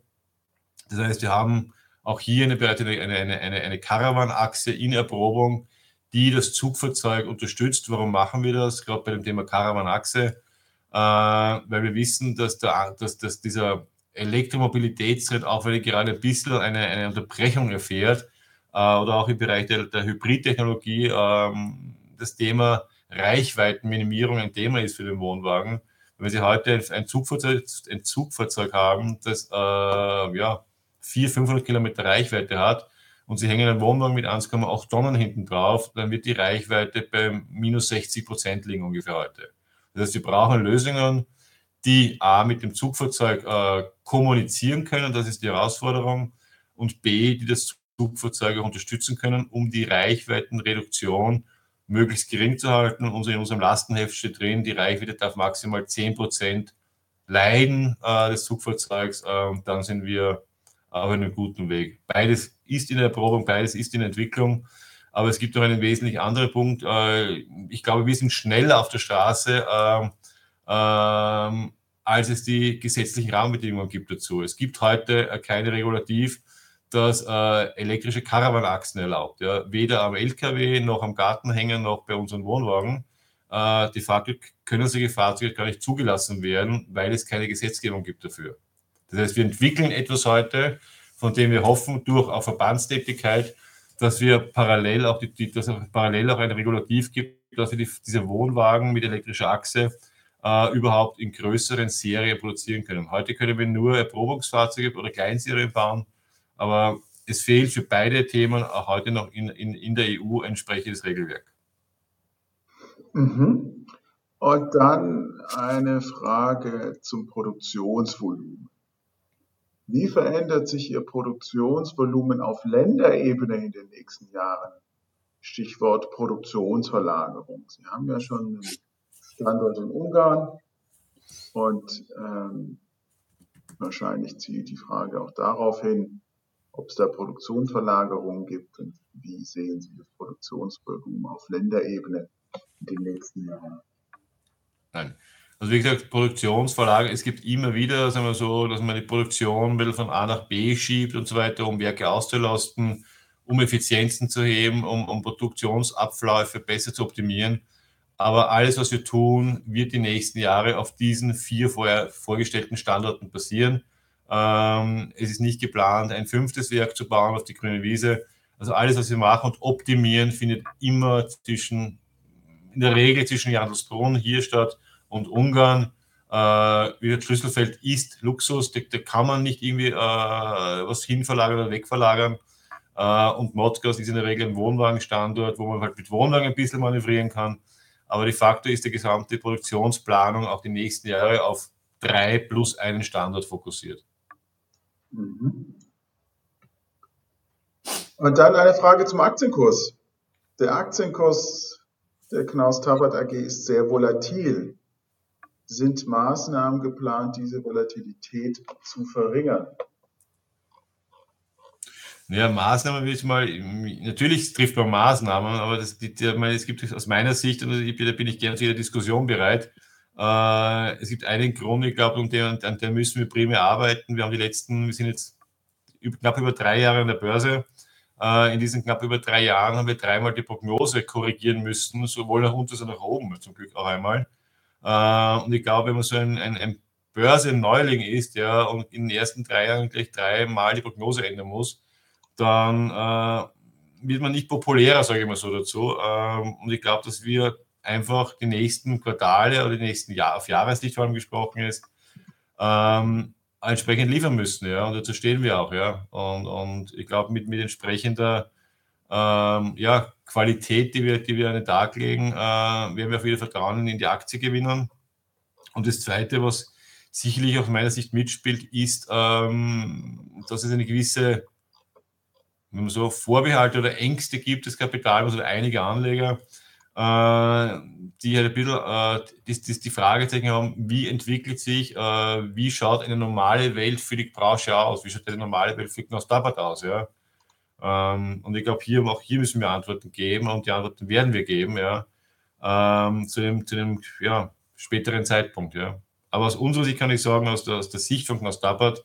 Das heißt, wir haben auch hier eine, eine, eine, eine, eine Caravan-Achse in Erprobung, die das Zugfahrzeug unterstützt. Warum machen wir das? Gerade bei dem Thema Caravan-Achse äh, weil wir wissen, dass, der, dass, dass dieser Elektromobilitätsschritt, auch wenn er gerade ein bisschen eine, eine Unterbrechung erfährt, äh, oder auch im Bereich der, der Hybridtechnologie, ähm, das Thema Reichweitenminimierung ein Thema ist für den Wohnwagen. Wenn Sie heute ein Zugfahrzeug, ein Zugfahrzeug haben, das äh, ja, 400, 500 Kilometer Reichweite hat und Sie hängen einen Wohnwagen mit 1,8 Tonnen hinten drauf, dann wird die Reichweite bei minus 60 Prozent liegen ungefähr heute. Das heißt, wir brauchen Lösungen, die A mit dem Zugfahrzeug äh, kommunizieren können, das ist die Herausforderung, und B, die das Zugfahrzeug auch unterstützen können, um die Reichweitenreduktion möglichst gering zu halten. Und in unserem Lastenheft steht drin, die Reichweite darf maximal 10% leiden äh, des Zugfahrzeugs. Äh, dann sind wir auf einem guten Weg. Beides ist in der Erprobung, beides ist in Entwicklung. Aber es gibt noch einen wesentlich anderen Punkt. Äh, ich glaube, wir sind schneller auf der Straße, ähm, ähm, als es die gesetzlichen Rahmenbedingungen gibt dazu. Es gibt heute äh, keine Regulativ, das äh, elektrische Caravan-Achsen erlaubt. Weder am LKW noch am Gartenhänger noch bei unseren Wohnwagen. De facto können solche Fahrzeuge gar nicht zugelassen werden, weil es keine Gesetzgebung gibt dafür. Das heißt, wir entwickeln etwas heute, von dem wir hoffen, durch auch Verbandstätigkeit dass wir parallel auch, die, dass es parallel auch ein Regulativ gibt, dass wir die, diese Wohnwagen mit elektrischer Achse äh, überhaupt in größeren Serien produzieren können. Heute können wir nur Erprobungsfahrzeuge oder Kleinserien bauen, aber es fehlt für beide Themen auch heute noch in, in, in der EU ein entsprechendes Regelwerk. Mhm. Und dann eine Frage zum Produktionsvolumen. Wie verändert sich Ihr Produktionsvolumen auf Länderebene in den nächsten Jahren? Stichwort Produktionsverlagerung. Sie haben ja schon einen Standort in Ungarn und ähm, wahrscheinlich zielt die Frage auch darauf hin, ob es da Produktionsverlagerungen gibt und wie sehen Sie das Produktionsvolumen auf Länderebene in den nächsten Jahren? Nein. Also wie gesagt, Produktionsverlage, es gibt immer wieder, sagen wir so, dass man die Produktion von A nach B schiebt und so weiter, um Werke auszulasten, um Effizienzen zu heben, um, um Produktionsabläufe besser zu optimieren. Aber alles, was wir tun, wird die nächsten Jahre auf diesen vier vorher vorgestellten Standorten passieren. Ähm, es ist nicht geplant, ein fünftes Werk zu bauen auf die grüne Wiese. Also alles, was wir machen und optimieren, findet immer zwischen, in der Regel zwischen Jandelsbrunn hier statt und Ungarn. Äh, wie Schlüsselfeld ist Luxus, da, da, kann man nicht irgendwie äh, was hinverlagern oder wegverlagern. Äh, und Modgas ist in der Regel ein Wohnwagenstandort, wo man halt mit Wohnwagen ein bisschen manövrieren kann. Aber de facto ist die gesamte Produktionsplanung auch die nächsten Jahre auf drei plus einen Standort fokussiert. Mhm. Und dann eine Frage zum Aktienkurs. Der Aktienkurs der Knaus Tabat AG ist sehr volatil. Sind Maßnahmen geplant, diese Volatilität zu verringern? Ja, Maßnahmen würde ich mal, natürlich trifft man Maßnahmen, aber das, die, die, es gibt aus meiner Sicht, und da bin ich gerne zu jeder Diskussion bereit, äh, es gibt einen Grund, ich glaube, um den, an dem müssen wir primär arbeiten. Wir haben die letzten, wir sind jetzt knapp über drei Jahre an der Börse. Äh, in diesen knapp über drei Jahren haben wir dreimal die Prognose korrigieren müssen, sowohl nach unten als auch nach oben, zum Glück auch einmal. Äh, und ich glaube, wenn man so ein, ein, ein Börse-Neuling ist, ja, und in den ersten drei Jahren gleich dreimal die Prognose ändern muss, dann äh, wird man nicht populärer, sage ich mal so dazu. Ähm, und ich glaube, dass wir einfach die nächsten Quartale oder die nächsten Jahre, auf Jahressicht vor allem gesprochen ist, ähm, entsprechend liefern müssen. Ja? Und dazu stehen wir auch. Ja? Und, und ich glaube, mit, mit entsprechender ähm, ja, Qualität, die wir, die wir an den Tag legen, äh, werden wir auch wieder Vertrauen in die Aktie gewinnen. Und das Zweite, was sicherlich aus meiner Sicht mitspielt, ist, ähm, dass es eine gewisse wenn man so Vorbehalte oder Ängste gibt, das Kapital, also einige Anleger, die halt ein bisschen äh, die, die, die Fragezeichen haben, wie entwickelt sich, äh, wie schaut eine normale Welt für die Branche aus, wie schaut eine normale Welt für Knaus aus, ja. Ähm, und ich glaube, hier, auch hier müssen wir Antworten geben und die Antworten werden wir geben, ja, ähm, zu dem, zu dem ja, späteren Zeitpunkt, ja. Aber aus unserer Sicht kann ich sagen, aus der, aus der Sicht von Knaus Tappert,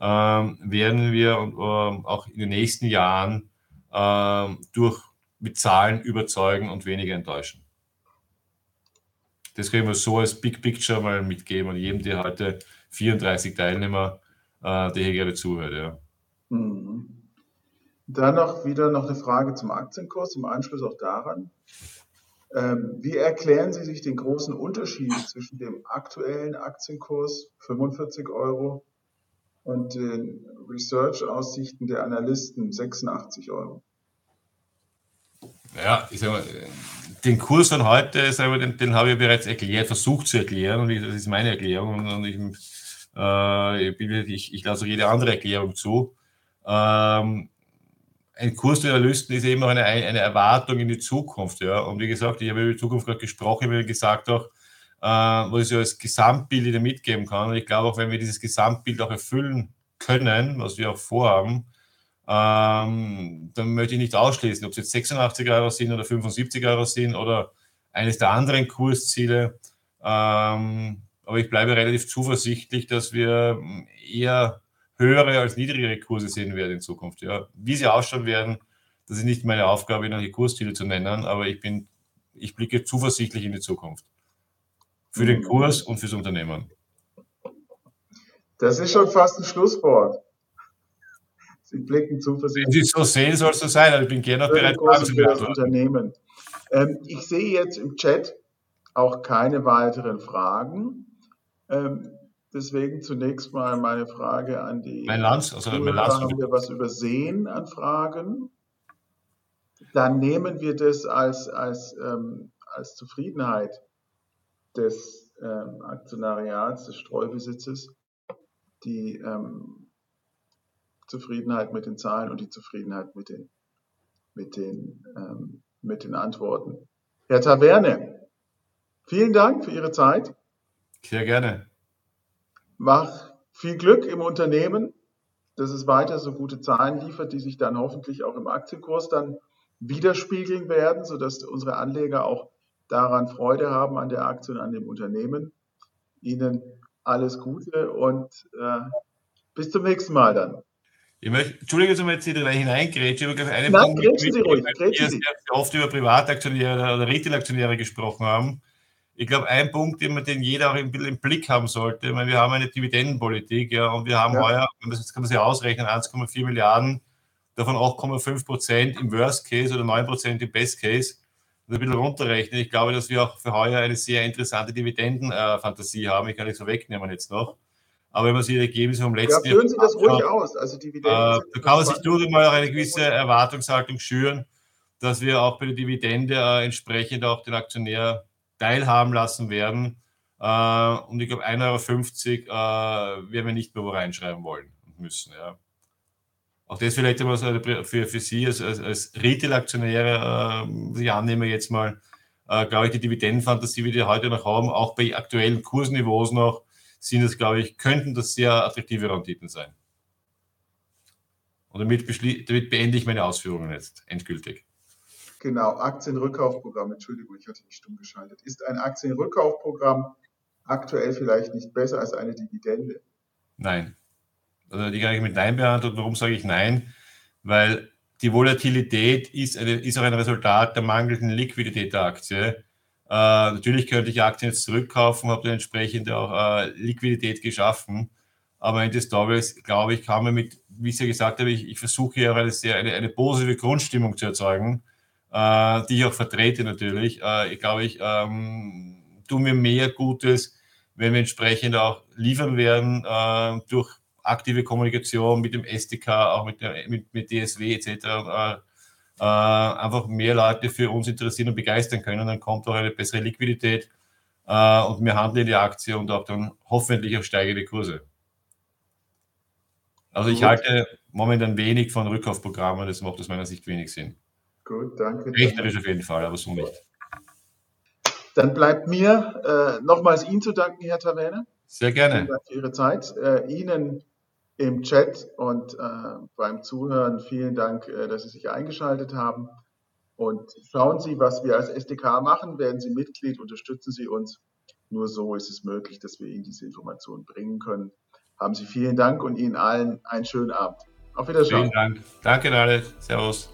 ähm, werden wir ähm, auch in den nächsten Jahren ähm, durch mit Zahlen überzeugen und weniger enttäuschen. Das können wir so als Big Picture mal mitgeben an jedem, der heute 34 Teilnehmer, äh, der hier gerade zuhört. Ja. Mhm. Dann noch wieder noch eine Frage zum Aktienkurs, im Anschluss auch daran. Ähm, wie erklären Sie sich den großen Unterschied zwischen dem aktuellen Aktienkurs 45 Euro und den Research-Aussichten der Analysten 86 Euro. Ja, ich sage mal, den Kurs von heute, mal, den, den, habe ich bereits erklärt, versucht zu erklären und ich, das ist meine Erklärung und ich, äh, ich, ich lasse auch jede andere Erklärung zu. Ähm, ein Kurs der Analysten ist eben auch eine, eine Erwartung in die Zukunft. Ja? Und wie gesagt, ich habe über die Zukunft gerade gesprochen, ich habe gesagt auch, äh, wo ich als Gesamtbild wieder mitgeben kann. Und ich glaube auch, wenn wir dieses Gesamtbild auch erfüllen können, was wir auch vorhaben, ähm, dann möchte ich nicht ausschließen, ob es jetzt 86 Euro sind oder 75 Euro sind oder eines der anderen Kursziele. Ähm, aber ich bleibe relativ zuversichtlich, dass wir eher höhere als niedrigere Kurse sehen werden in Zukunft. Ja. Wie sie ausschauen werden, das ist nicht meine Aufgabe, noch die Kursziele zu nennen, aber ich bin, ich blicke zuversichtlich in die Zukunft für den Kurs und fürs Unternehmen. Das ist schon fast ein Schlusswort. Sie blicken zuversichtlich. Wenn Sie so sehen, soll es so sein. Also ich bin gerne bereit, zu beantworten. Unternehmen. Ähm, ich sehe jetzt im Chat auch keine weiteren Fragen. Ähm, deswegen zunächst mal meine Frage an die. Mein Lanz, also mein Lanz. Haben wir was übersehen an Fragen? Dann nehmen wir das als, als, ähm, als Zufriedenheit des ähm, Aktionariats, des Streubesitzes, die ähm, Zufriedenheit mit den Zahlen und die Zufriedenheit mit den, mit den, ähm, mit den Antworten. Herr Taverne, vielen Dank für Ihre Zeit. Sehr gerne. Mach viel Glück im Unternehmen, dass es weiter so gute Zahlen liefert, die sich dann hoffentlich auch im Aktienkurs dann widerspiegeln werden, sodass unsere Anleger auch daran Freude haben an der Aktie und an dem Unternehmen. Ihnen alles Gute und äh, bis zum nächsten Mal dann. Ich möchte, Entschuldigung, dass wir jetzt hier hineingrätsche. Ich habe einen Nein, Punkt, Sie ruhig. Wir sehr oft über Privataktionäre oder Retail-Aktionäre gesprochen haben. Ich glaube, ein Punkt, den, den jeder auch ein bisschen im Blick haben sollte, ich meine, wir haben eine Dividendenpolitik, ja, und wir haben ja. heuer, das kann man sich ausrechnen, 1,4 Milliarden, davon 8,5 Prozent im Worst Case oder 9 Prozent im Best Case. Und ein bisschen runterrechnen. Ich glaube, dass wir auch für heuer eine sehr interessante Dividendenfantasie haben. Ich kann nicht so wegnehmen jetzt noch. Aber wenn man sich die Ergebnisse vom letzten ja, führen Sie das ruhig aus. Also Dividenden äh, da kann man sich durchaus mal eine gewisse Erwartungshaltung schüren, dass wir auch bei der Dividende äh, entsprechend auch den Aktionär teilhaben lassen werden. Äh, und ich glaube, 1,50 Euro äh, werden wir nicht mehr wo reinschreiben wollen und müssen. Ja. Auch das vielleicht immer so für, für Sie als, als, als Retail-Aktionäre, äh, ich annehme jetzt mal, äh, glaube ich, die Dividendenfantasie, die wir heute noch haben, auch bei aktuellen Kursniveaus noch, sind es, glaube ich, könnten das sehr attraktive Renditen sein. Und damit, damit beende ich meine Ausführungen jetzt endgültig. Genau, Aktienrückkaufprogramm, Entschuldigung, ich hatte mich stumm geschaltet. Ist ein Aktienrückkaufprogramm aktuell vielleicht nicht besser als eine Dividende? Nein. Also die kann ich mit Nein beantworten. Warum sage ich Nein? Weil die Volatilität ist, eine, ist auch ein Resultat der mangelnden Liquidität der Aktie. Äh, natürlich könnte ich Aktien jetzt zurückkaufen, habe dann entsprechend auch äh, Liquidität geschaffen. Aber in des Tages, glaube ich, kann man mit, wie ich ja gesagt habe, ich, ich versuche ja eine, sehr, eine, eine positive Grundstimmung zu erzeugen, äh, die ich auch vertrete natürlich. Äh, ich glaube, ich ähm, tun mir mehr Gutes, wenn wir entsprechend auch liefern werden äh, durch aktive Kommunikation mit dem SDK, auch mit, der, mit, mit DSW etc äh, einfach mehr Leute für uns interessieren und begeistern können, dann kommt auch eine bessere Liquidität äh, und wir handeln die Aktie und auch dann hoffentlich auch steigende Kurse. Also ich Gut. halte momentan wenig von Rückkaufprogrammen, das macht aus meiner Sicht wenig Sinn. Gut, danke. Rechterisch auf jeden Fall, aber so nicht. Dann bleibt mir äh, nochmals Ihnen zu danken, Herr Taverne. Sehr gerne. Vielen Dank für Ihre Zeit. Äh, Ihnen im Chat und äh, beim Zuhören vielen Dank, äh, dass Sie sich eingeschaltet haben. Und schauen Sie, was wir als SDK machen. Werden Sie Mitglied, unterstützen Sie uns. Nur so ist es möglich, dass wir Ihnen diese Informationen bringen können. Haben Sie vielen Dank und Ihnen allen einen schönen Abend. Auf Wiedersehen. Vielen Dank. Danke, alle. Servus.